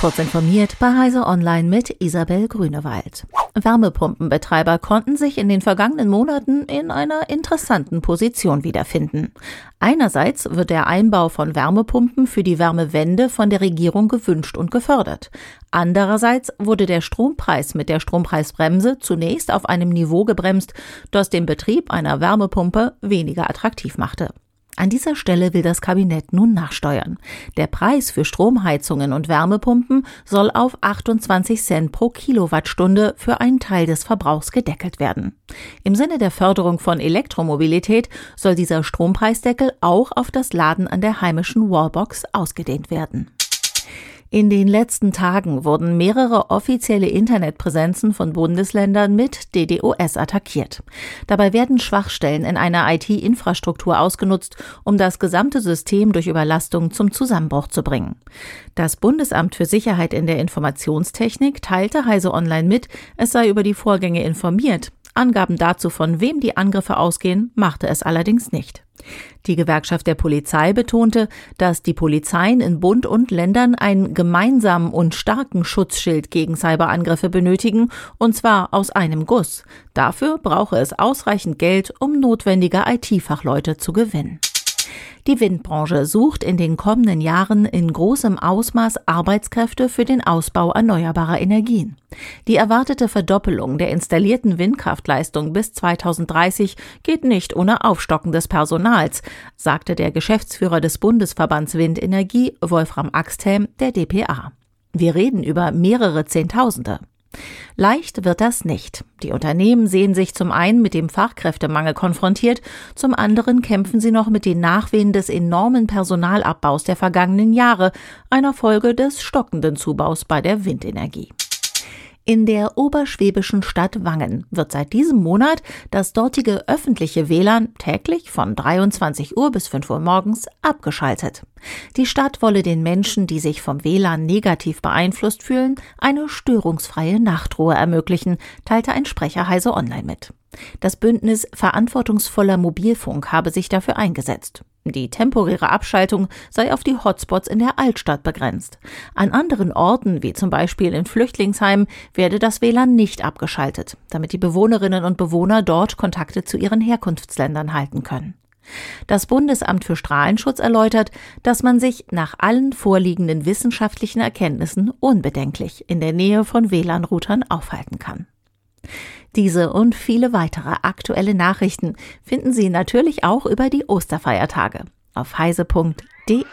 Kurz informiert bei Heise Online mit Isabel Grünewald. Wärmepumpenbetreiber konnten sich in den vergangenen Monaten in einer interessanten Position wiederfinden. Einerseits wird der Einbau von Wärmepumpen für die Wärmewende von der Regierung gewünscht und gefördert. Andererseits wurde der Strompreis mit der Strompreisbremse zunächst auf einem Niveau gebremst, das den Betrieb einer Wärmepumpe weniger attraktiv machte. An dieser Stelle will das Kabinett nun nachsteuern. Der Preis für Stromheizungen und Wärmepumpen soll auf 28 Cent pro Kilowattstunde für einen Teil des Verbrauchs gedeckelt werden. Im Sinne der Förderung von Elektromobilität soll dieser Strompreisdeckel auch auf das Laden an der heimischen Wallbox ausgedehnt werden. In den letzten Tagen wurden mehrere offizielle Internetpräsenzen von Bundesländern mit DDoS attackiert. Dabei werden Schwachstellen in einer IT-Infrastruktur ausgenutzt, um das gesamte System durch Überlastung zum Zusammenbruch zu bringen. Das Bundesamt für Sicherheit in der Informationstechnik teilte Heise Online mit, es sei über die Vorgänge informiert. Angaben dazu, von wem die Angriffe ausgehen, machte es allerdings nicht. Die Gewerkschaft der Polizei betonte, dass die Polizeien in Bund und Ländern einen gemeinsamen und starken Schutzschild gegen Cyberangriffe benötigen, und zwar aus einem Guss. Dafür brauche es ausreichend Geld, um notwendige IT-Fachleute zu gewinnen. Die Windbranche sucht in den kommenden Jahren in großem Ausmaß Arbeitskräfte für den Ausbau erneuerbarer Energien. Die erwartete Verdoppelung der installierten Windkraftleistung bis 2030 geht nicht ohne Aufstocken des Personals, sagte der Geschäftsführer des Bundesverbands Windenergie, Wolfram Axthelm, der DPA. Wir reden über mehrere Zehntausende. Leicht wird das nicht. Die Unternehmen sehen sich zum einen mit dem Fachkräftemangel konfrontiert, zum anderen kämpfen sie noch mit den Nachwehen des enormen Personalabbaus der vergangenen Jahre, einer Folge des stockenden Zubaus bei der Windenergie. In der oberschwäbischen Stadt Wangen wird seit diesem Monat das dortige öffentliche WLAN täglich von 23 Uhr bis 5 Uhr morgens abgeschaltet. Die Stadt wolle den Menschen, die sich vom WLAN negativ beeinflusst fühlen, eine störungsfreie Nachtruhe ermöglichen, teilte ein Sprecher Heise Online mit. Das Bündnis Verantwortungsvoller Mobilfunk habe sich dafür eingesetzt. Die temporäre Abschaltung sei auf die Hotspots in der Altstadt begrenzt. An anderen Orten, wie zum Beispiel in Flüchtlingsheimen, werde das WLAN nicht abgeschaltet, damit die Bewohnerinnen und Bewohner dort Kontakte zu ihren Herkunftsländern halten können. Das Bundesamt für Strahlenschutz erläutert, dass man sich nach allen vorliegenden wissenschaftlichen Erkenntnissen unbedenklich in der Nähe von WLAN-Routern aufhalten kann. Diese und viele weitere aktuelle Nachrichten finden Sie natürlich auch über die Osterfeiertage auf heise.de.